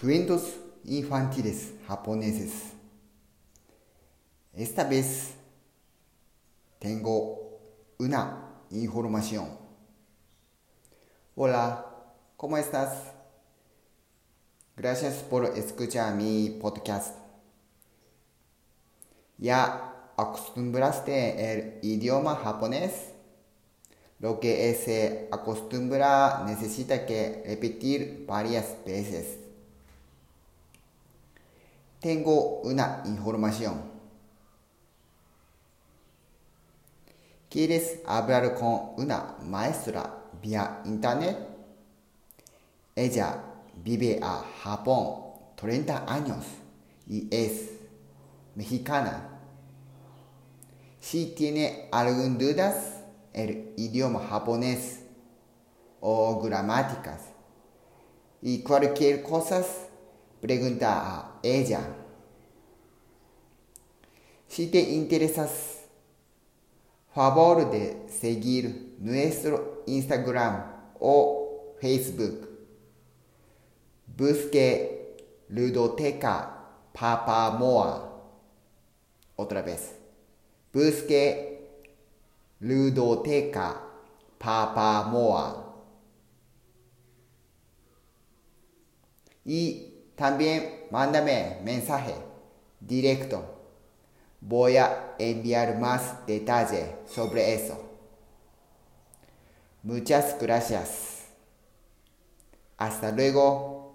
Cuentos infantiles japoneses. Esta vez tengo una información. Hola, ¿cómo estás? Gracias por escuchar mi podcast. ¿Ya acostumbraste el idioma japonés? Lo que se acostumbra necesita que repetir varias veces. Tengo una información. ¿Quieres hablar con una maestra vía internet? Ella vive a Japón 30 años y es mexicana. Si tiene algun dudas, el idioma japonés o gramáticas y cualquier cosa, プレグンターはええじゃん。してインテレサス。ファボールでセギルヌエストインスタグラムをフェイスブック。ブスケルドテカパパモア。オトラベス。ブスケルドテカパパモア。い。También mándame mensaje directo. Voy a enviar más detalle sobre eso. Muchas gracias. Hasta luego.